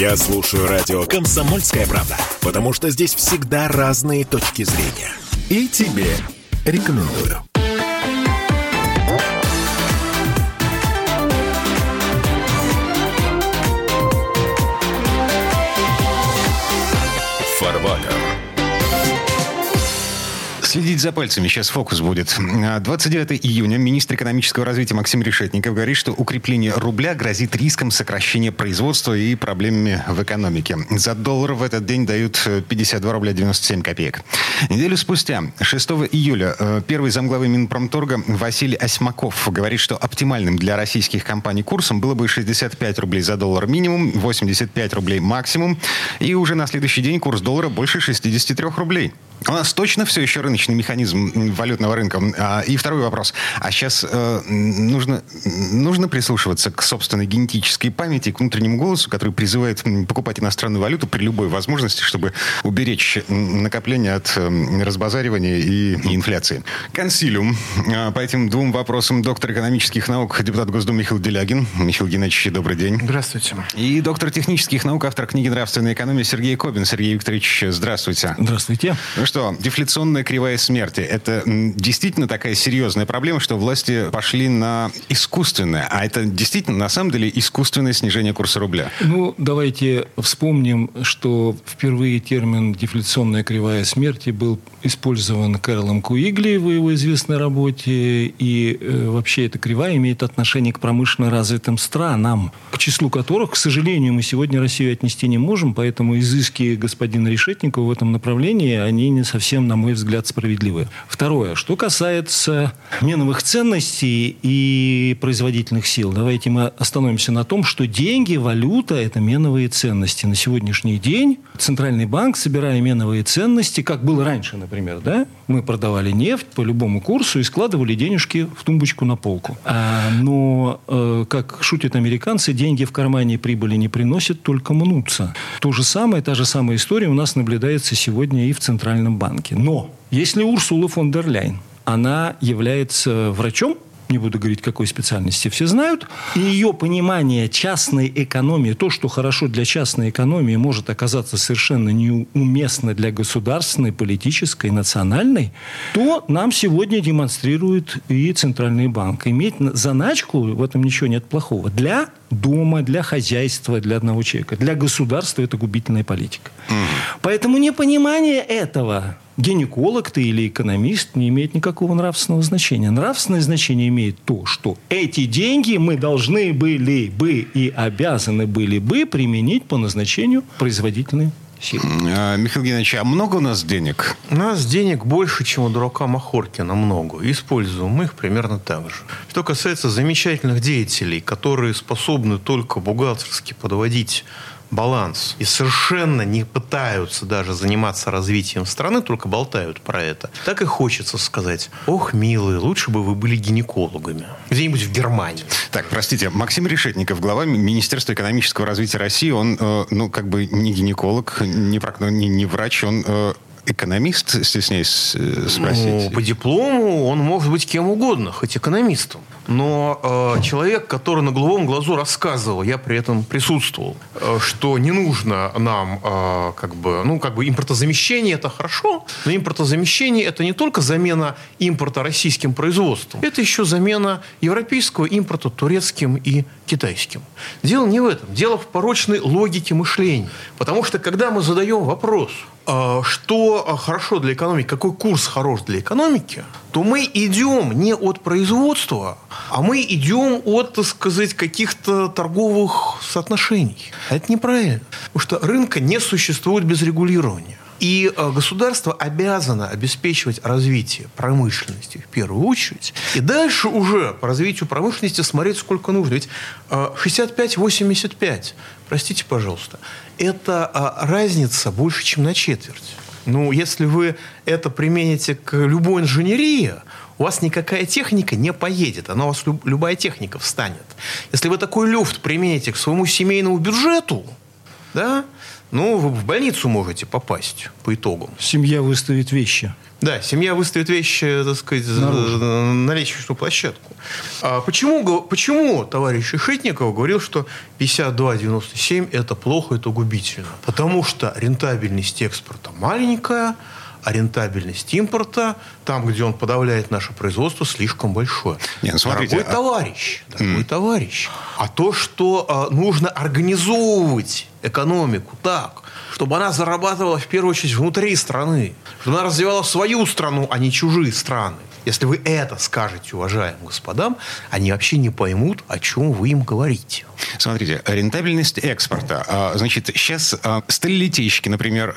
Я слушаю радио «Комсомольская правда», потому что здесь всегда разные точки зрения. И тебе рекомендую. Следить за пальцами, сейчас фокус будет. 29 июня министр экономического развития Максим Решетников говорит, что укрепление рубля грозит риском сокращения производства и проблемами в экономике. За доллар в этот день дают 52 рубля 97 копеек. Неделю спустя, 6 июля, э, первый замглавы Минпромторга Василий Осьмаков говорит, что оптимальным для российских компаний курсом было бы 65 рублей за доллар минимум, 85 рублей максимум. И уже на следующий день курс доллара больше 63 рублей. У нас точно все еще рыночный механизм валютного рынка. А, и второй вопрос. А сейчас э, нужно, нужно прислушиваться к собственной генетической памяти, к внутреннему голосу, который призывает покупать иностранную валюту при любой возможности, чтобы уберечь накопление от э, разбазаривания и, и инфляции. Консилиум. Э, по этим двум вопросам доктор экономических наук, депутат Госдумы Михаил Делягин. Михаил Геннадьевич, добрый день. Здравствуйте. И доктор технических наук, автор книги «Нравственная экономия» Сергей Кобин. Сергей Викторович, здравствуйте. Здравствуйте. Ну что, дефляционная кривая смерти – это действительно такая серьезная проблема, что власти пошли на искусственное, а это действительно, на самом деле, искусственное снижение курса рубля? Ну, давайте вспомним, что впервые термин «дефляционная кривая смерти» был использован Кэролом Куигли в его известной работе, и э, вообще эта кривая имеет отношение к промышленно развитым странам, к числу которых, к сожалению, мы сегодня Россию отнести не можем, поэтому изыски господина Решетникова в этом направлении, они не совсем, на мой взгляд, справедливы. Второе. Что касается меновых ценностей и производительных сил, давайте мы остановимся на том, что деньги, валюта – это меновые ценности. На сегодняшний день Центральный банк, собирая меновые ценности, как было раньше, например, да, мы продавали нефть по любому курсу и складывали денежки в тумбочку на полку. А, но, э, как шутят американцы, деньги в кармане прибыли не приносят, только мнутся. То же самое, та же самая история у нас наблюдается сегодня и в Центральном банке. Но если Урсула фон дер Ляйн, она является врачом, не буду говорить, какой специальности, все знают. И ее понимание частной экономии, то, что хорошо для частной экономии, может оказаться совершенно неуместно для государственной, политической, национальной, то нам сегодня демонстрирует и Центральный банк. Иметь заначку, в этом ничего нет плохого. Для дома, для хозяйства, для одного человека. Для государства это губительная политика. Угу. Поэтому непонимание этого гинеколог ты или экономист не имеет никакого нравственного значения. Нравственное значение имеет то, что эти деньги мы должны были бы и обязаны были бы применить по назначению производительной. А, Михаил Геннадьевич, а много у нас денег? У нас денег больше, чем у дурака Махоркина много. Используем мы их примерно так же. Что касается замечательных деятелей, которые способны только бухгалтерски подводить баланс и совершенно не пытаются даже заниматься развитием страны, только болтают про это, так и хочется сказать, ох, милые, лучше бы вы были гинекологами. Где-нибудь в Германии. Так, простите, Максим Решетников, глава Министерства экономического развития России, он, э, ну, как бы не гинеколог, не, не, не врач, он э, экономист, стесняюсь э, спросить? Ну, по диплому он может быть кем угодно, хоть экономистом. Но э, человек, который на голубом глазу рассказывал, я при этом присутствовал, э, что не нужно нам э, как бы, ну, как бы импортозамещение это хорошо, но импортозамещение это не только замена импорта российским производством, это еще замена европейского импорта турецким и китайским. Дело не в этом, дело в порочной логике мышления. Потому что когда мы задаем вопрос, что э, хорошо для экономики, какой курс хорош для экономики, то мы идем не от производства, а мы идем от, так сказать, каких-то торговых соотношений. А это неправильно. Потому что рынка не существует без регулирования. И э, государство обязано обеспечивать развитие промышленности в первую очередь. И дальше уже по развитию промышленности смотреть сколько нужно. Ведь 65-85, э, простите, пожалуйста, это э, разница больше, чем на четверть. Ну, если вы это примените к любой инженерии, у вас никакая техника не поедет, она у вас любая техника встанет. Если вы такой люфт примените к своему семейному бюджету, да, ну, вы в больницу можете попасть по итогам. Семья выставит вещи. Да, семья выставит вещи, так сказать, Наружу. на лестничную площадку. А почему, почему товарищ Решетников говорил, что 52,97 это плохо, это губительно? Потому что рентабельность экспорта маленькая, а рентабельность импорта, там, где он подавляет наше производство, слишком большое. Нет, ну, смотрите, дорогой а... товарищ, дорогой mm. товарищ, а то, что а, нужно организовывать экономику так, чтобы она зарабатывала в первую очередь внутри страны, чтобы она развивала свою страну, а не чужие страны. Если вы это скажете уважаемым господам, они вообще не поймут, о чем вы им говорите. Смотрите, рентабельность экспорта. А, значит, сейчас а, сталелитейщики, например,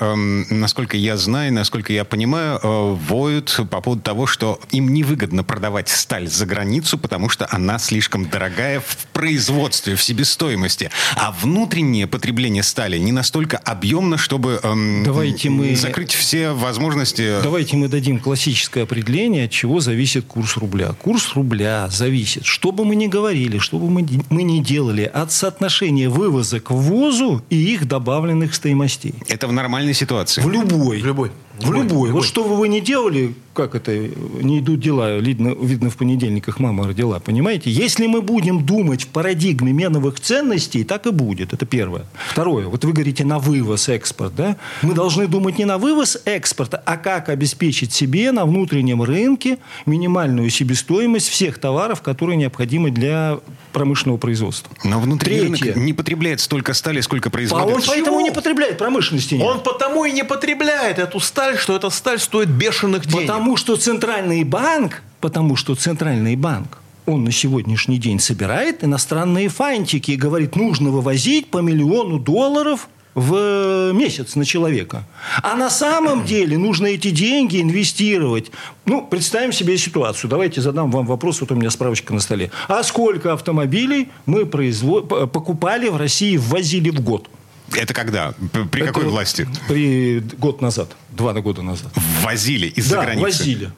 насколько я знаю, насколько я понимаю, а, воют по поводу того, что им невыгодно продавать сталь за границу, потому что она слишком дорогая в производстве, в себестоимости. А внутреннее потребление стали не настолько объемно, чтобы Давайте мы... закрыть все возможности. Давайте мы дадим классическое определение, от чего зависит курс рубля. Курс рубля зависит, что бы мы ни говорили, что бы мы, мы ни делали, от соотношения вывоза к ввозу и их добавленных стоимостей. Это в нормальной ситуации? В любой. В любой. В любой. любой. Вот что бы вы ни делали, как это, не идут дела, видно, видно в понедельниках мама родила, понимаете? Если мы будем думать в парадигме меновых ценностей, так и будет. Это первое. Второе. Вот вы говорите на вывоз, экспорт, да? Мы должны думать не на вывоз экспорта, а как обеспечить себе на внутреннем рынке минимальную себестоимость всех товаров, которые необходимы для промышленного производства. Но внутренний Третье. рынок не потребляет столько стали, сколько производит. А он поэтому не потребляет промышленности. Нет. Он потому и не потребляет эту сталь, что эта сталь стоит бешеных денег. Потому что центральный банк, потому что центральный банк он на сегодняшний день собирает иностранные фантики и говорит, нужно вывозить по миллиону долларов в месяц на человека. А на самом деле нужно эти деньги инвестировать. Ну, представим себе ситуацию. Давайте задам вам вопрос. Вот у меня справочка на столе. А сколько автомобилей мы производ... покупали в России, ввозили в год? Это когда? При Это какой власти? При год назад. Два года назад. Ввозили из-за да, границы? возили.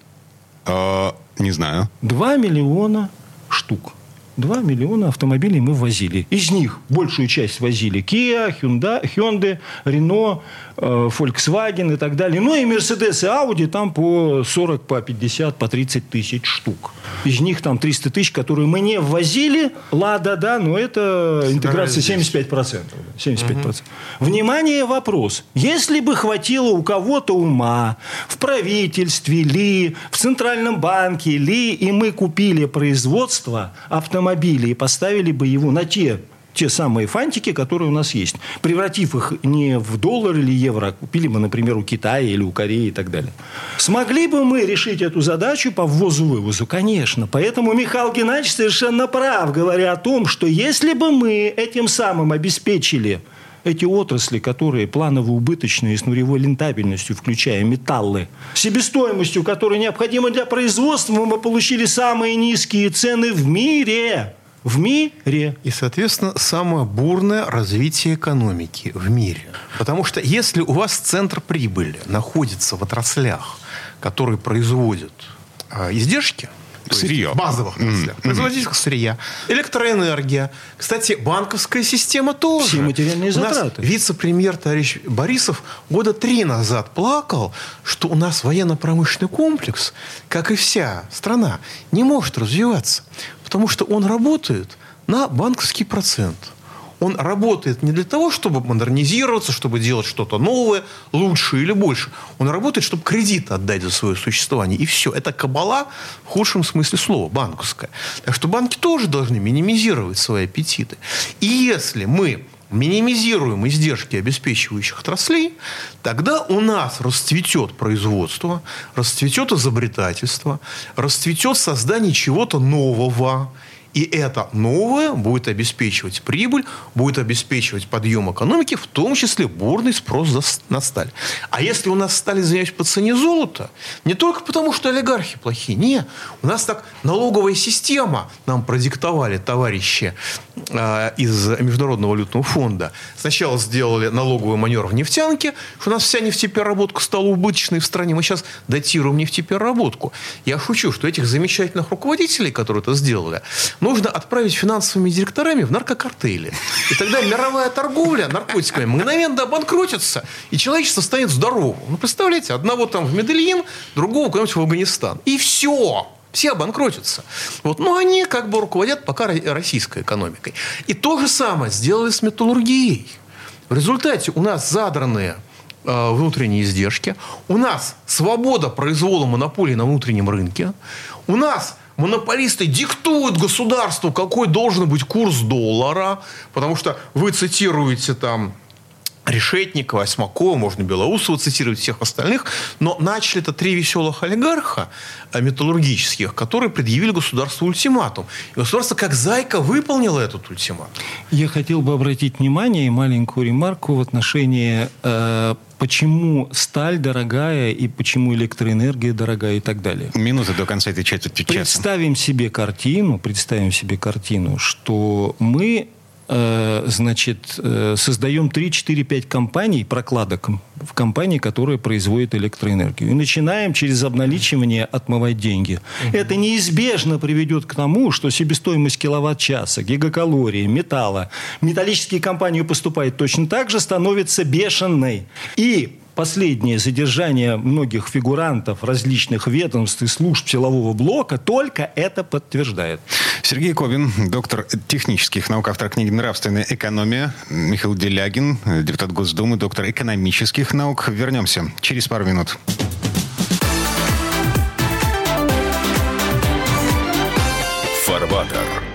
Э, не знаю. Два миллиона штук. 2 миллиона автомобилей мы возили. Из них большую часть возили Kia, Hyundai, Hyundai, Renault, Volkswagen и так далее. Ну и Mercedes и Audi там по 40, по 50, по 30 тысяч штук. Из них там 300 тысяч, которые мы не ввозили. Лада, да, но это интеграция 75%. 75%. Угу. Внимание, вопрос. Если бы хватило у кого-то ума в правительстве ли, в Центральном банке ли, и мы купили производство автомобилей, автомобили и поставили бы его на те те самые фантики, которые у нас есть, превратив их не в доллар или евро, а купили бы, например, у Китая или у Кореи и так далее. Смогли бы мы решить эту задачу по ввозу-вывозу? Конечно. Поэтому Михаил Геннадьевич совершенно прав, говоря о том, что если бы мы этим самым обеспечили эти отрасли, которые планово убыточные с нулевой рентабельностью, включая металлы, себестоимостью, которая необходима для производства, мы получили самые низкие цены в мире. В мире. И, соответственно, самое бурное развитие экономики в мире. Потому что если у вас центр прибыли находится в отраслях, которые производят э, издержки, Сырье. Базовых отраслях. Mm-hmm. Производительских сырья. Электроэнергия. Кстати, банковская система тоже. Все материальные затраты. вице-премьер товарищ Борисов года три назад плакал, что у нас военно-промышленный комплекс, как и вся страна, не может развиваться. Потому что он работает на банковский процент – он работает не для того, чтобы модернизироваться, чтобы делать что-то новое, лучше или больше. Он работает, чтобы кредит отдать за свое существование. И все. Это кабала в худшем смысле слова, банковская. Так что банки тоже должны минимизировать свои аппетиты. И если мы минимизируем издержки обеспечивающих отраслей, тогда у нас расцветет производство, расцветет изобретательство, расцветет создание чего-то нового. И это новое будет обеспечивать прибыль, будет обеспечивать подъем экономики, в том числе бурный спрос на сталь. А если у нас стали извиняюсь, по цене золота, не только потому, что олигархи плохие, нет. У нас так налоговая система нам продиктовали товарищи э, из Международного валютного фонда. Сначала сделали налоговый маневр в нефтянке, что у нас вся нефтепереработка стала убыточной в стране. Мы сейчас датируем нефтепереработку. Я шучу, что этих замечательных руководителей, которые это сделали, нужно отправить финансовыми директорами в наркокартели. И тогда мировая торговля наркотиками мгновенно обанкротится, и человечество станет здоровым. Ну, представляете, одного там в Медельин, другого куда-нибудь в Афганистан. И все все обанкротятся. Вот, но они как бы руководят пока российской экономикой. И то же самое сделали с металлургией. В результате у нас задранные э, внутренние издержки, у нас свобода произвола монополии на внутреннем рынке, у нас монополисты диктуют государству, какой должен быть курс доллара, потому что вы цитируете там Решетникова, Осьмакова, можно Белоусова цитировать, всех остальных. Но начали это три веселых олигарха э, металлургических, которые предъявили государству ультиматум. И государство как зайка выполнило этот ультиматум. Я хотел бы обратить внимание и маленькую ремарку в отношении э, почему сталь дорогая и почему электроэнергия дорогая и так далее. Минута до конца этой четверти часа. Представим себе картину, представим себе картину, что мы значит, э, создаем 3, 4, 5 компаний, прокладок в компании, которые производят электроэнергию. И начинаем через обналичивание отмывать деньги. Угу. Это неизбежно приведет к тому, что себестоимость киловатт-часа, гигакалории, металла, металлические компании поступают точно так же, становится бешеной. И последнее задержание многих фигурантов различных ведомств и служб силового блока только это подтверждает. Сергей Кобин, доктор технических наук, автор книги «Нравственная экономия». Михаил Делягин, депутат Госдумы, доктор экономических наук. Вернемся через пару минут. Фарбатер.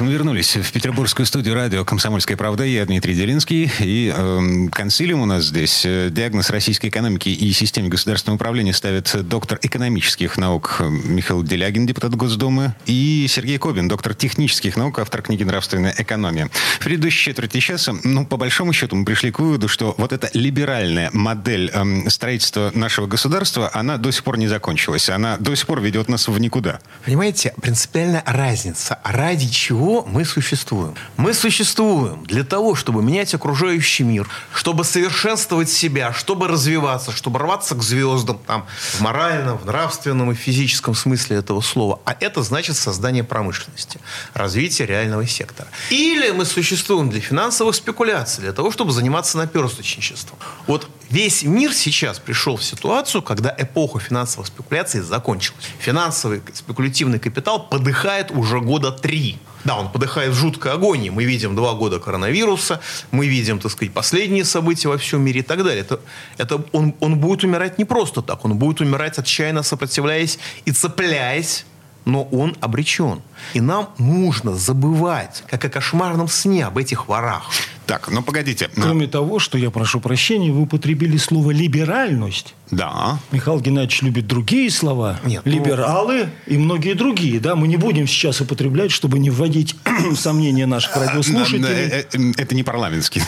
Мы вернулись в петербургскую студию радио «Комсомольская правда». Я Дмитрий Делинский. И э, консилиум у нас здесь. Диагноз российской экономики и системе государственного управления ставит доктор экономических наук Михаил Делягин, депутат Госдумы, и Сергей Кобин, доктор технических наук, автор книги «Нравственная экономия». В предыдущей четверти часа, ну, по большому счету, мы пришли к выводу, что вот эта либеральная модель э, строительства нашего государства, она до сих пор не закончилась. Она до сих пор ведет нас в никуда. Понимаете, принципиальная разница. Ради чего чего мы существуем? Мы существуем для того, чтобы менять окружающий мир, чтобы совершенствовать себя, чтобы развиваться, чтобы рваться к звездам там, в моральном, в нравственном и физическом смысле этого слова. А это значит создание промышленности, развитие реального сектора. Или мы существуем для финансовых спекуляций, для того, чтобы заниматься наперсточничеством. Вот весь мир сейчас пришел в ситуацию, когда эпоха финансовых спекуляций закончилась. Финансовый спекулятивный капитал подыхает уже года три. Да, он подыхает в жуткой агонии. Мы видим два года коронавируса, мы видим, так сказать, последние события во всем мире и так далее. Это, это он, он будет умирать не просто так, он будет умирать отчаянно сопротивляясь и цепляясь но он обречен. И нам нужно забывать, как о кошмарном сне, об этих ворах. Так, ну погодите. Кроме того, что я прошу прощения, вы употребили слово «либеральность». Да. Михаил Геннадьевич любит другие слова. Нет, ну- Либералы ну... и многие другие. Да, мы не будем сейчас употреблять, чтобы не вводить сомнения наших а, радиослушателей. Э, э, это не парламентский.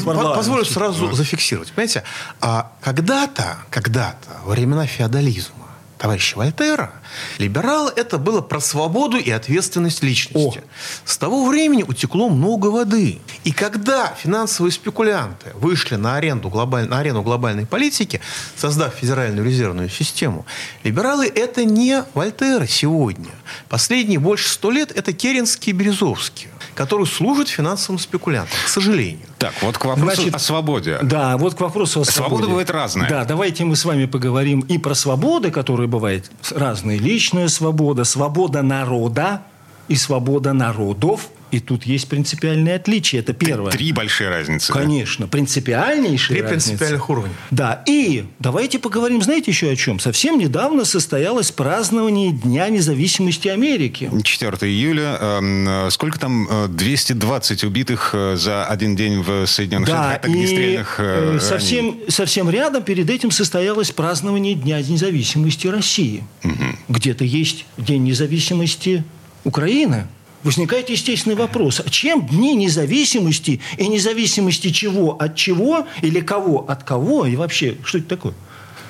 Позволю сразу зафиксировать. Понимаете, а когда-то, когда-то, во времена феодализма, товарища Вольтера, либерал это было про свободу и ответственность личности. О. С того времени утекло много воды. И когда финансовые спекулянты вышли на, аренду глобаль... на арену глобальной политики, создав федеральную резервную систему, либералы это не Вольтера сегодня. Последние больше сто лет это Керенские и Березовские который служит финансовым спекулянтам, к сожалению. Так, вот к вопросу Значит, о свободе. Да, вот к вопросу о свободе. Свобода бывает разная. Да, давайте мы с вами поговорим и про свободы, которые бывают разные. Личная свобода, свобода народа и свобода народов. И тут есть принципиальные отличия. Это первое. Три большие разницы. Конечно. Да? Принципиальнейшие Три разницы. принципиальных уровня. Да. И давайте поговорим, знаете, еще о чем? Совсем недавно состоялось празднование Дня независимости Америки. 4 июля. Эм, сколько там? 220 э, убитых э, за один день в Соединенных да, Штатах огнестрельных и совсем, совсем рядом перед этим состоялось празднование Дня независимости России. Угу. Где-то есть День независимости Украины. Возникает естественный вопрос. А чем дни независимости и независимости чего от чего или кого от кого и вообще что это такое?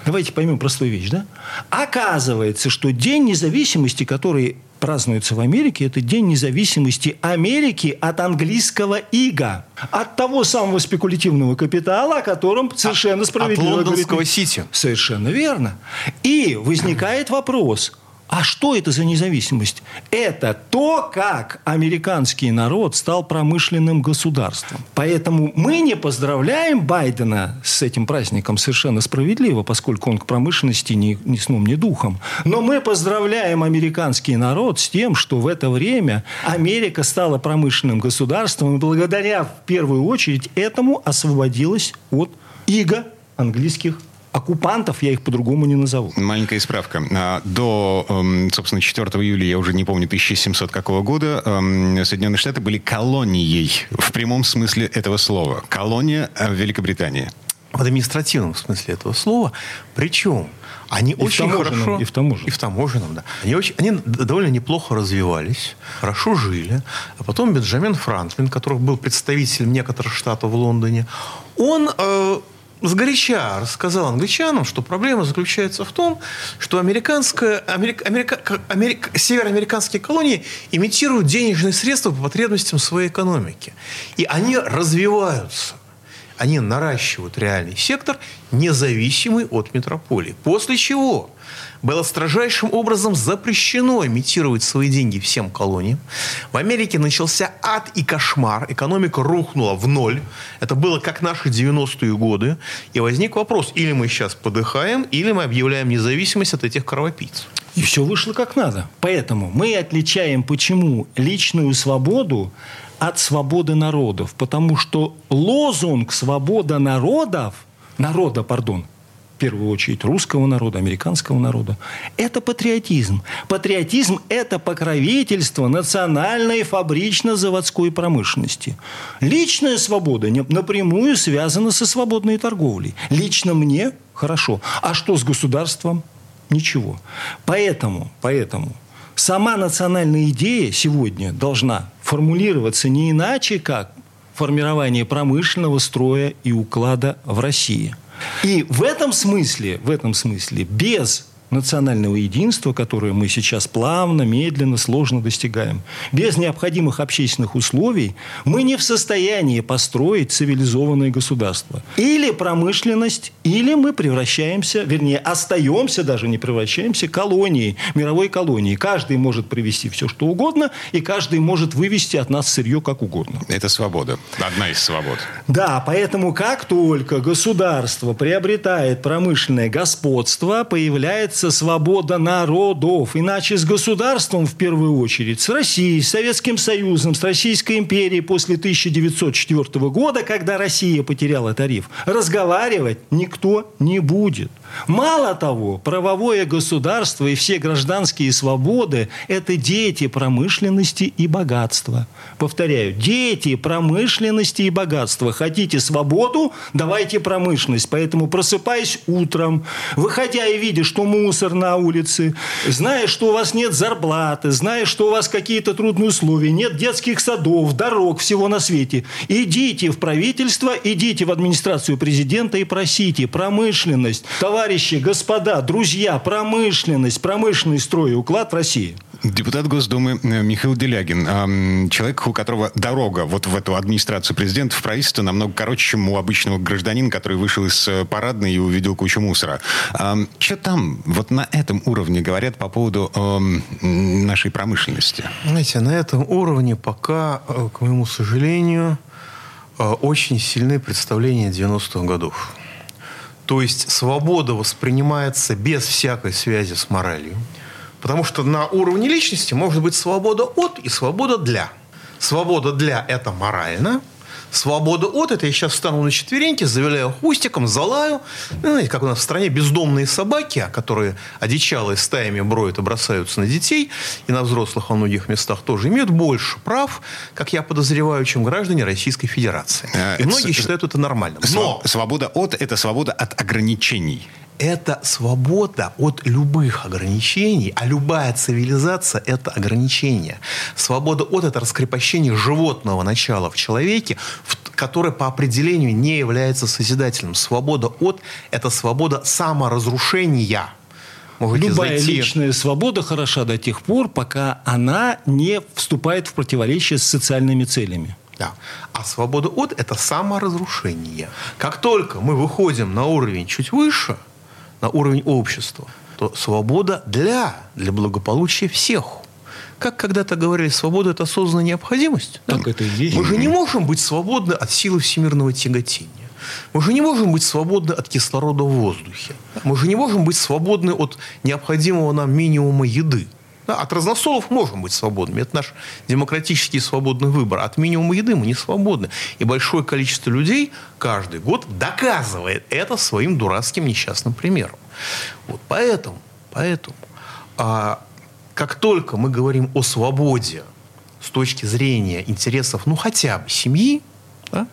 Давайте поймем простую вещь, да? Оказывается, что День независимости, который празднуется в Америке, это День независимости Америки от английского «ига». От того самого спекулятивного капитала, о котором совершенно справедливо От лондонского говорит... Сити. Совершенно верно. И возникает вопрос – а что это за независимость? Это то, как американский народ стал промышленным государством. Поэтому мы не поздравляем Байдена с этим праздником совершенно справедливо, поскольку он к промышленности ни, ни сном, ни духом. Но мы поздравляем американский народ с тем, что в это время Америка стала промышленным государством и благодаря в первую очередь этому освободилась от иго английских оккупантов, я их по-другому не назову. Маленькая справка. А, до, эм, собственно, 4 июля, я уже не помню, 1700 какого года, эм, Соединенные Штаты были колонией в прямом смысле этого слова. Колония э, Великобритании. В административном смысле этого слова. Причем они И в очень таможенном, хорошо... и в таможенном. И в таможенном, да. Они, очень, они довольно неплохо развивались, хорошо жили. А потом Бенджамин Франклин, который был представителем некоторых штатов в Лондоне, он... Э, сгоряча рассказал англичанам, что проблема заключается в том, что американская, Америка, Америка, Америка, североамериканские колонии имитируют денежные средства по потребностям своей экономики. И они развиваются. Они наращивают реальный сектор, независимый от метрополии. После чего было строжайшим образом запрещено имитировать свои деньги всем колониям. В Америке начался ад и кошмар. Экономика рухнула в ноль. Это было как наши 90-е годы. И возник вопрос, или мы сейчас подыхаем, или мы объявляем независимость от этих кровопийц. И все вышло как надо. Поэтому мы отличаем почему личную свободу от свободы народов. Потому что лозунг «свобода народов», народа, пардон, в первую очередь русского народа, американского народа, это патриотизм. Патриотизм – это покровительство национальной фабрично-заводской промышленности. Личная свобода напрямую связана со свободной торговлей. Лично мне – хорошо. А что с государством? Ничего. Поэтому, поэтому сама национальная идея сегодня должна формулироваться не иначе, как формирование промышленного строя и уклада в России. И в этом смысле, в этом смысле, без национального единства, которое мы сейчас плавно, медленно, сложно достигаем. Без необходимых общественных условий мы не в состоянии построить цивилизованное государство. Или промышленность, или мы превращаемся, вернее, остаемся, даже не превращаемся, колонией, мировой колонией. Каждый может привести все, что угодно, и каждый может вывести от нас сырье как угодно. Это свобода. Одна из свобод. Да, поэтому как только государство приобретает промышленное господство, появляется появляется свобода народов. Иначе с государством, в первую очередь, с Россией, с Советским Союзом, с Российской империей после 1904 года, когда Россия потеряла тариф, разговаривать никто не будет. Мало того, правовое государство и все гражданские свободы – это дети промышленности и богатства. Повторяю, дети промышленности и богатства. Хотите свободу – давайте промышленность. Поэтому просыпаясь утром, выходя и видя, что мусор на улице, зная, что у вас нет зарплаты, зная, что у вас какие-то трудные условия, нет детских садов, дорог, всего на свете, идите в правительство, идите в администрацию президента и просите промышленность, товар товарищи, господа, друзья, промышленность, промышленный строй и уклад в России. Депутат Госдумы э, Михаил Делягин, человек, у которого дорога вот в эту администрацию президента, в правительство намного короче, чем у обычного гражданина, который вышел из э, парадной и увидел кучу мусора. Что там вот на этом уровне говорят по поводу нашей промышленности? Знаете, на этом уровне пока, э, к моему сожалению, очень сильны представления 90-х годов. То есть свобода воспринимается без всякой связи с моралью. Потому что на уровне личности может быть свобода от и свобода для. Свобода для – это морально – Свобода от это я сейчас встану на четвереньки, завиляю хвостиком, залаю. Ну, знаете, как у нас в стране бездомные собаки, которые одичалые стаями броют и бросаются на детей, и на взрослых во многих местах тоже имеют больше прав, как я подозреваю, чем граждане Российской Федерации. А, и многие считают это нормальным. Но свобода от – это свобода от ограничений. Это свобода от любых ограничений, а любая цивилизация – это ограничение. Свобода от – это раскрепощение животного начала в человеке, которое по определению не является созидательным. Свобода от – это свобода саморазрушения – Можете Любая зайти... личная свобода хороша до тех пор, пока она не вступает в противоречие с социальными целями. Да. А свобода от – это саморазрушение. Как только мы выходим на уровень чуть выше, на уровень общества, то свобода для, для благополучия всех. Как когда-то говорили, свобода – это осознанная необходимость. Так это и есть. Мы же не можем быть свободны от силы всемирного тяготения. Мы же не можем быть свободны от кислорода в воздухе. Мы же не можем быть свободны от необходимого нам минимума еды. Да, от разносолов можем быть свободными. Это наш демократический свободный выбор. От минимума еды мы не свободны. И большое количество людей каждый год доказывает это своим дурацким несчастным примером. Вот поэтому, поэтому а, как только мы говорим о свободе с точки зрения интересов, ну хотя бы семьи, да,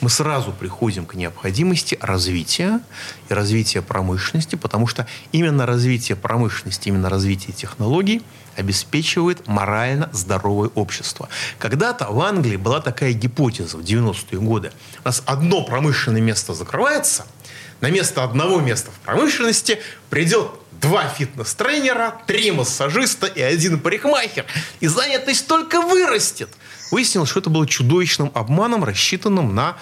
мы сразу приходим к необходимости развития и развития промышленности, потому что именно развитие промышленности, именно развитие технологий обеспечивает морально здоровое общество. Когда-то в Англии была такая гипотеза в 90-е годы. У нас одно промышленное место закрывается, на место одного места в промышленности придет два фитнес-тренера, три массажиста и один парикмахер. И занятость только вырастет. Выяснилось, что это было чудовищным обманом, рассчитанным на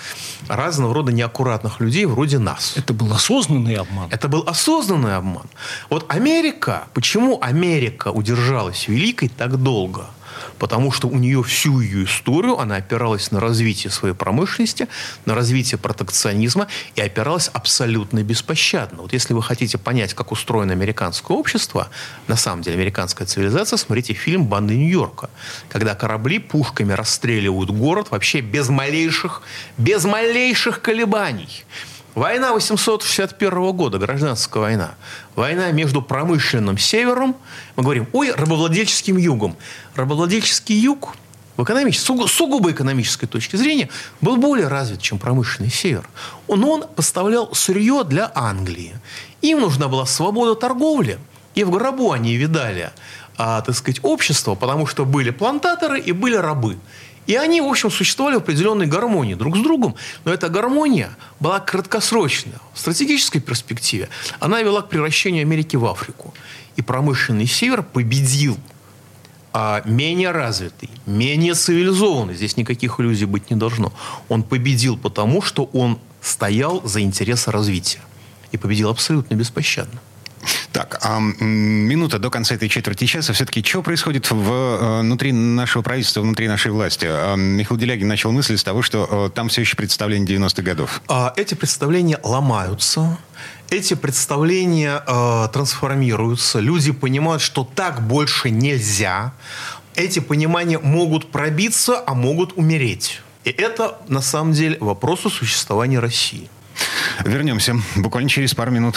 разного рода неаккуратных людей вроде нас. Это был осознанный обман. Это был осознанный обман. Вот Америка, почему Америка удержалась великой так долго – потому что у нее всю ее историю она опиралась на развитие своей промышленности, на развитие протекционизма и опиралась абсолютно беспощадно. Вот если вы хотите понять, как устроено американское общество, на самом деле американская цивилизация, смотрите фильм «Банды Нью-Йорка», когда корабли пушками расстреливают город вообще без малейших, без малейших колебаний. Война 861 года, гражданская война. Война между промышленным севером, мы говорим, ой, рабовладельческим югом. Рабовладельческий юг в экономической, сугубо, сугубо экономической точки зрения был более развит, чем промышленный север. Он, он поставлял сырье для Англии. Им нужна была свобода торговли. И в гробу они видали, а, так сказать, общество, потому что были плантаторы и были рабы. И они, в общем, существовали в определенной гармонии друг с другом, но эта гармония была краткосрочная. В стратегической перспективе она вела к превращению Америки в Африку. И промышленный север победил а менее развитый, менее цивилизованный, здесь никаких иллюзий быть не должно, он победил потому, что он стоял за интересы развития. И победил абсолютно беспощадно. Так, а минута до конца этой четверти часа. Все-таки что происходит в, э, внутри нашего правительства, внутри нашей власти? А, Михаил Делягин начал мысль с того, что э, там все еще представления 90-х годов. А, эти представления ломаются. Эти представления э, трансформируются. Люди понимают, что так больше нельзя. Эти понимания могут пробиться, а могут умереть. И это, на самом деле, вопрос о существовании России. Вернемся буквально через пару минут.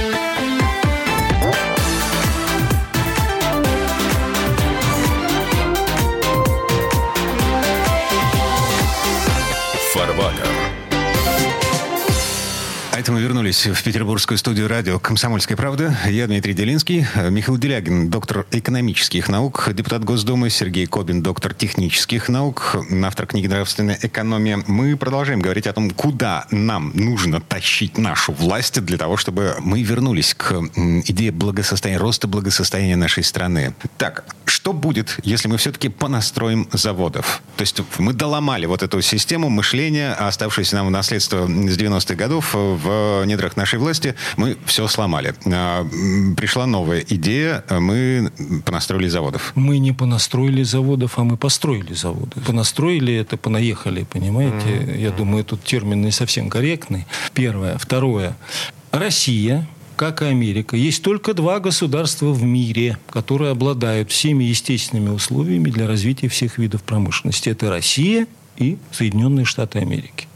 Это мы вернулись в петербургскую студию радио «Комсомольская правда». Я Дмитрий Делинский, Михаил Делягин, доктор экономических наук, депутат Госдумы, Сергей Кобин, доктор технических наук, автор книги «Нравственная экономия». Мы продолжаем говорить о том, куда нам нужно тащить нашу власть для того, чтобы мы вернулись к идее благосостояния, роста благосостояния нашей страны. Так, что будет, если мы все-таки понастроим заводов? То есть мы доломали вот эту систему мышления, оставшуюся нам в наследство с 90-х годов в в недрах нашей власти мы все сломали. А, пришла новая идея, мы понастроили заводов. Мы не понастроили заводов, а мы построили заводы. Понастроили это, понаехали, понимаете? Mm-hmm. Я думаю, тут термин не совсем корректный. Первое. Второе. Россия как и Америка, есть только два государства в мире, которые обладают всеми естественными условиями для развития всех видов промышленности. Это Россия и Соединенные Штаты Америки.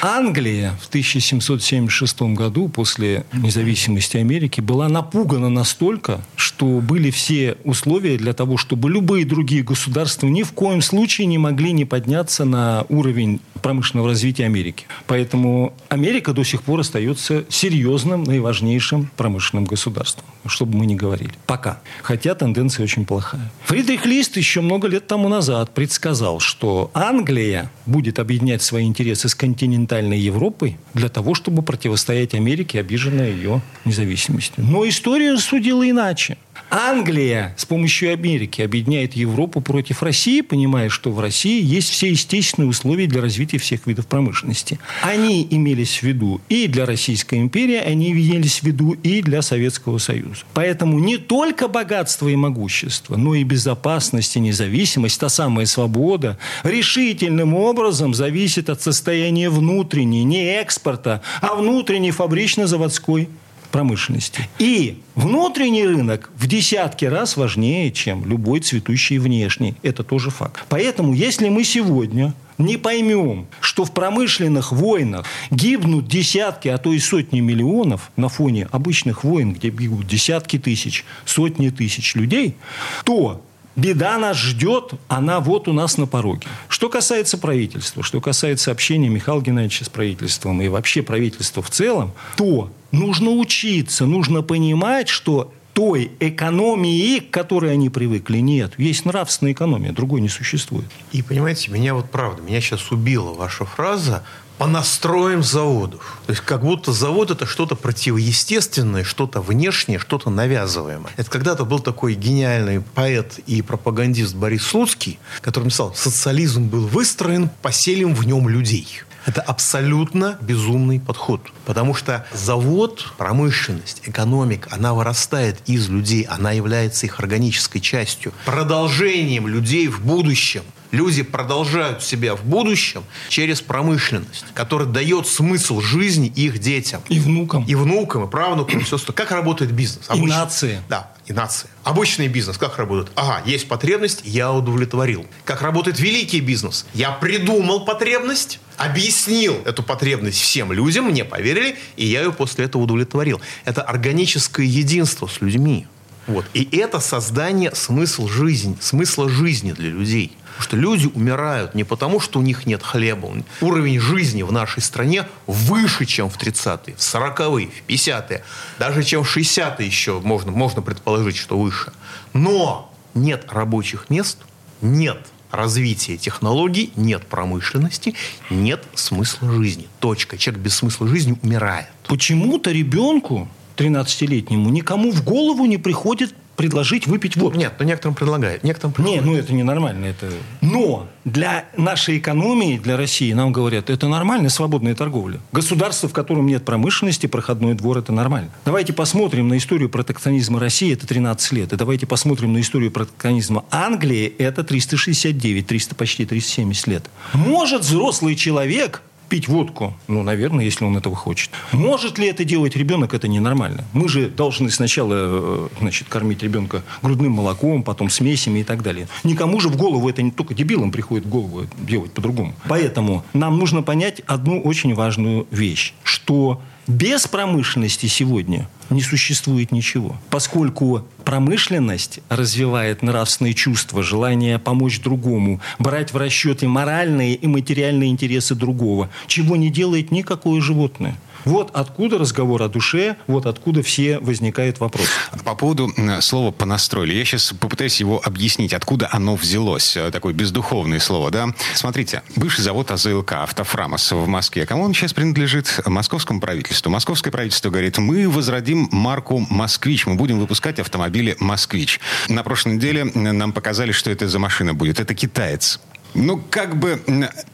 Англия в 1776 году, после независимости Америки, была напугана настолько, что были все условия для того, чтобы любые другие государства ни в коем случае не могли не подняться на уровень промышленного развития Америки. Поэтому Америка до сих пор остается серьезным, наиважнейшим промышленным государством, чтобы мы не говорили. Пока. Хотя тенденция очень плохая. Фридрих Лист еще много лет тому назад предсказал, что Англия будет объединять свои интересы с континентальной Европой для того, чтобы противостоять Америке, обиженной ее независимостью. Но история рассудила иначе. Англия с помощью Америки объединяет Европу против России, понимая, что в России есть все естественные условия для развития всех видов промышленности. Они имелись в виду и для Российской империи, они имелись в виду и для Советского Союза. Поэтому не только богатство и могущество, но и безопасность и независимость, та самая свобода, решительным образом зависит от состояния внутренней, не экспорта, а внутренней фабрично-заводской промышленности. И внутренний рынок в десятки раз важнее, чем любой цветущий внешний. Это тоже факт. Поэтому, если мы сегодня не поймем, что в промышленных войнах гибнут десятки, а то и сотни миллионов на фоне обычных войн, где бегут десятки тысяч, сотни тысяч людей, то беда нас ждет, она вот у нас на пороге. Что касается правительства, что касается общения Михаила Геннадьевича с правительством и вообще правительства в целом, то нужно учиться, нужно понимать, что той экономии, к которой они привыкли, нет. Есть нравственная экономия, другой не существует. И понимаете, меня вот правда, меня сейчас убила ваша фраза по настроям заводов. То есть как будто завод это что-то противоестественное, что-то внешнее, что-то навязываемое. Это когда-то был такой гениальный поэт и пропагандист Борис Слуцкий, который написал, социализм был выстроен, поселим в нем людей. Это абсолютно безумный подход. Потому что завод, промышленность, экономика, она вырастает из людей, она является их органической частью, продолжением людей в будущем. Люди продолжают себя в будущем через промышленность, которая дает смысл жизни их детям. И внукам. И внукам, и правнукам, и все остальное. Как работает бизнес? И нации. Да, и нации. Обычный бизнес как работает? Ага, есть потребность, я удовлетворил. Как работает великий бизнес? Я придумал потребность, объяснил эту потребность всем людям, мне поверили, и я ее после этого удовлетворил. Это органическое единство с людьми. Вот. И это создание смысл жизни, смысла жизни для людей. Потому что люди умирают не потому, что у них нет хлеба. Уровень жизни в нашей стране выше, чем в 30-е, в 40-е, в 50-е. Даже чем в 60-е еще можно, можно предположить, что выше. Но нет рабочих мест, нет развития технологий, нет промышленности, нет смысла жизни. Точка. Человек без смысла жизни умирает. Почему-то ребенку 13-летнему никому в голову не приходит предложить выпить водку. Нет, но некоторым предлагают. Некоторым предлагают. Нет, ну это ненормально. Это... Но для нашей экономии, для России, нам говорят, это нормально, свободная торговля. Государство, в котором нет промышленности, проходной двор, это нормально. Давайте посмотрим на историю протекционизма России, это 13 лет. И давайте посмотрим на историю протекционизма Англии, это 369, 300, почти 370 лет. Может взрослый человек пить водку? Ну, наверное, если он этого хочет. Может ли это делать ребенок? Это ненормально. Мы же должны сначала э, значит, кормить ребенка грудным молоком, потом смесями и так далее. Никому же в голову это не только дебилам приходит в голову делать по-другому. Поэтому нам нужно понять одну очень важную вещь, что без промышленности сегодня не существует ничего. Поскольку промышленность развивает нравственные чувства, желание помочь другому, брать в расчет и моральные, и материальные интересы другого, чего не делает никакое животное. Вот откуда разговор о душе, вот откуда все возникают вопросы. По поводу слова «понастроили». Я сейчас попытаюсь его объяснить, откуда оно взялось. Э, такое бездуховное слово, да? Смотрите, бывший завод АЗЛК «Автофрамос» в Москве. Кому он сейчас принадлежит? Московскому правительству. Московское правительство говорит, мы возродим марку «Москвич», мы будем выпускать автомобили «Москвич». На прошлой неделе нам показали, что это за машина будет. Это китаец. Ну, как бы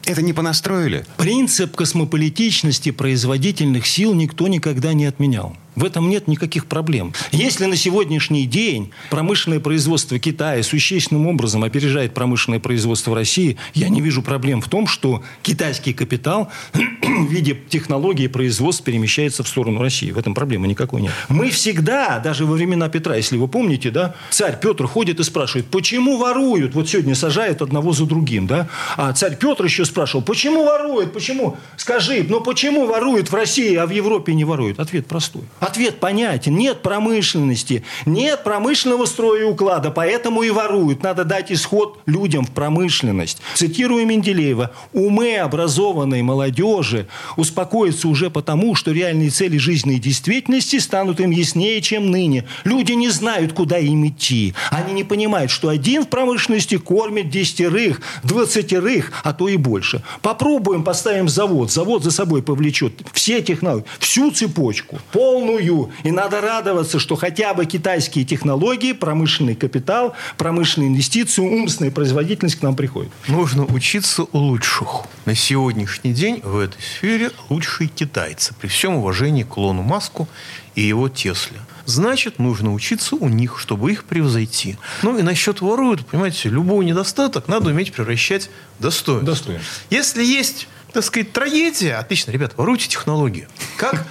это не понастроили. Принцип космополитичности производительных сил никто никогда не отменял. В этом нет никаких проблем. Если на сегодняшний день промышленное производство Китая существенным образом опережает промышленное производство России, я не вижу проблем в том, что китайский капитал в виде технологии производства перемещается в сторону России. В этом проблемы никакой нет. Мы всегда, даже во времена Петра, если вы помните, да, царь Петр ходит и спрашивает, почему воруют? Вот сегодня сажают одного за другим, да? А царь Петр еще спрашивал, почему воруют? Почему? Скажи, ну почему воруют в России, а в Европе не воруют? Ответ простой. Ответ понятен. Нет промышленности, нет промышленного строя и уклада, поэтому и воруют. Надо дать исход людям в промышленность. Цитирую Менделеева. Умы образованной молодежи успокоятся уже потому, что реальные цели и действительности станут им яснее, чем ныне. Люди не знают, куда им идти. Они не понимают, что один в промышленности кормит десятерых, двадцатерых, а то и больше. Попробуем, поставим завод. Завод за собой повлечет все технологии, всю цепочку, полную. И надо радоваться, что хотя бы китайские технологии, промышленный капитал, промышленные инвестиции, умственная производительность к нам приходит. Нужно учиться у лучших. На сегодняшний день в этой сфере лучшие китайцы. При всем уважении к Лону Маску и его Тесле. Значит, нужно учиться у них, чтобы их превзойти. Ну и насчет воруют, понимаете, любой недостаток надо уметь превращать в достоинство. Достоинство. Если есть так сказать, трагедия. Отлично, ребята, воруйте технологию. Как,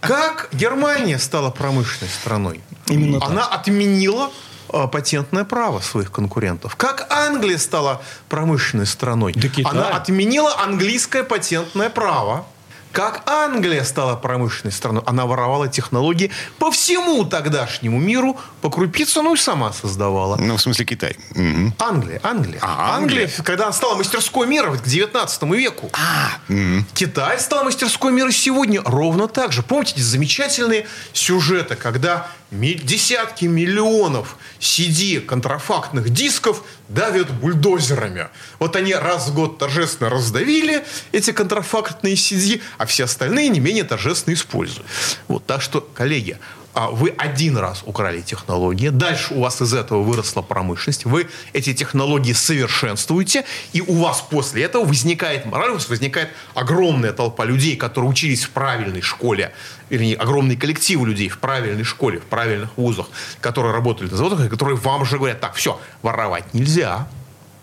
как Германия стала промышленной страной? Именно так. Она отменила э, патентное право своих конкурентов. Как Англия стала промышленной страной? Да. Она отменила английское патентное право. Как Англия стала промышленной страной? Она воровала технологии по всему тогдашнему миру, по крупицу, ну и сама создавала. Ну, в смысле Китай. Мгм. Англия, Англия. А, Англия. когда она стала мастерской мира к 19 веку. А, мгм. Китай стал мастерской мира сегодня ровно так же. Помните эти замечательные сюжеты, когда десятки миллионов CD контрафактных дисков давят бульдозерами. Вот они раз в год торжественно раздавили эти контрафактные CD, а все остальные не менее торжественно используют. Вот, так что, коллеги, а вы один раз украли технологии, дальше у вас из этого выросла промышленность, вы эти технологии совершенствуете, и у вас после этого возникает мораль, у вас возникает огромная толпа людей, которые учились в правильной школе, вернее, огромный коллектив людей в правильной школе, в правильных вузах, которые работали на заводах, и которые вам уже говорят, так, все, воровать нельзя.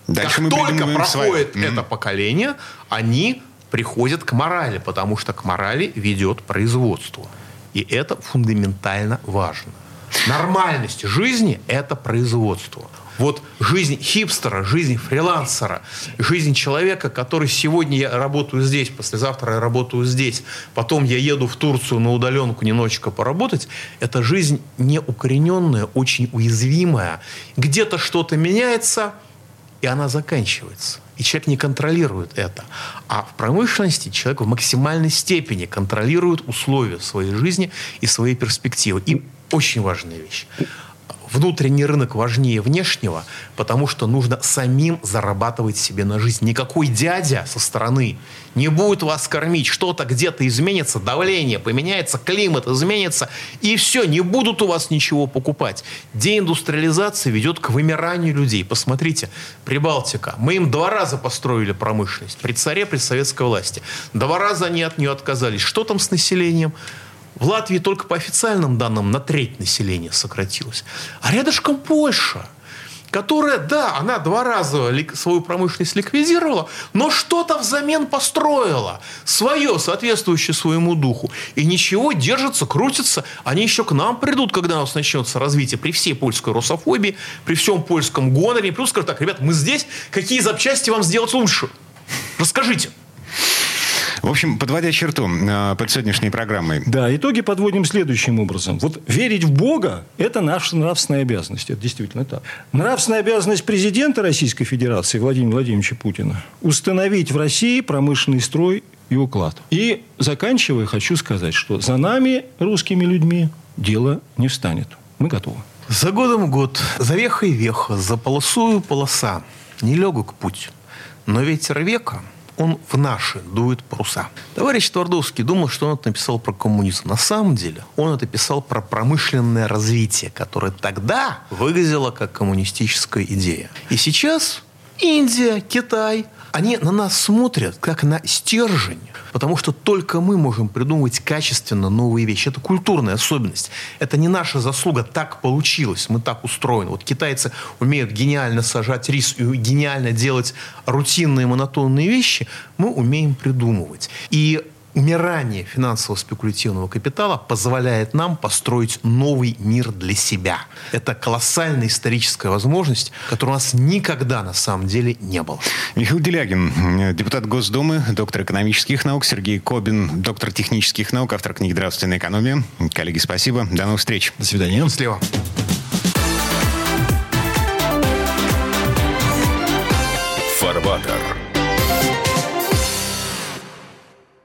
Дальше как только свои. проходит Мгм. это поколение, они приходят к морали, потому что к морали ведет производство. И это фундаментально важно. Нормальность жизни – это производство. Вот жизнь хипстера, жизнь фрилансера, жизнь человека, который сегодня я работаю здесь, послезавтра я работаю здесь, потом я еду в Турцию на удаленку немножечко поработать, это жизнь неукорененная, очень уязвимая. Где-то что-то меняется, и она заканчивается. И человек не контролирует это. А в промышленности человек в максимальной степени контролирует условия своей жизни и свои перспективы. И очень важная вещь. Внутренний рынок важнее внешнего, потому что нужно самим зарабатывать себе на жизнь. Никакой дядя со стороны не будет вас кормить. Что-то где-то изменится, давление поменяется, климат изменится, и все, не будут у вас ничего покупать. Деиндустриализация ведет к вымиранию людей. Посмотрите, Прибалтика. Мы им два раза построили промышленность. При царе, при советской власти. Два раза они от нее отказались. Что там с населением? В Латвии только по официальным данным на треть населения сократилось. А рядышком Польша, которая, да, она два раза свою промышленность ликвидировала, но что-то взамен построила. Свое, соответствующее своему духу. И ничего, держится, крутится. Они еще к нам придут, когда у нас начнется развитие при всей польской русофобии, при всем польском гоноре. Плюс скажут так, ребят, мы здесь, какие запчасти вам сделать лучше? Расскажите. В общем, подводя черту э, под сегодняшней программой. Да, итоги подводим следующим образом. Вот верить в Бога – это наша нравственная обязанность. Это действительно так. Нравственная обязанность президента Российской Федерации Владимира Владимировича Путина – установить в России промышленный строй и уклад. И заканчивая, хочу сказать, что за нами, русскими людьми, дело не встанет. Мы готовы. За годом год, за вехой веха, за полосою полоса. Нелегок путь, но ветер века, он в наши дует паруса. Товарищ Твардовский думал, что он это написал про коммунизм. На самом деле он это писал про промышленное развитие, которое тогда выглядело как коммунистическая идея. И сейчас Индия, Китай, Они на нас смотрят, как на стержень, потому что только мы можем придумывать качественно новые вещи. Это культурная особенность. Это не наша заслуга. Так получилось. Мы так устроены. Вот китайцы умеют гениально сажать рис и гениально делать рутинные монотонные вещи. Мы умеем придумывать. И умирание финансово-спекулятивного капитала позволяет нам построить новый мир для себя. Это колоссальная историческая возможность, которой у нас никогда на самом деле не было. Михаил Делягин, депутат Госдумы, доктор экономических наук, Сергей Кобин, доктор технических наук, автор книги «Нравственная экономия». Коллеги, спасибо. До новых встреч. До свидания. Слева. Фарбатер.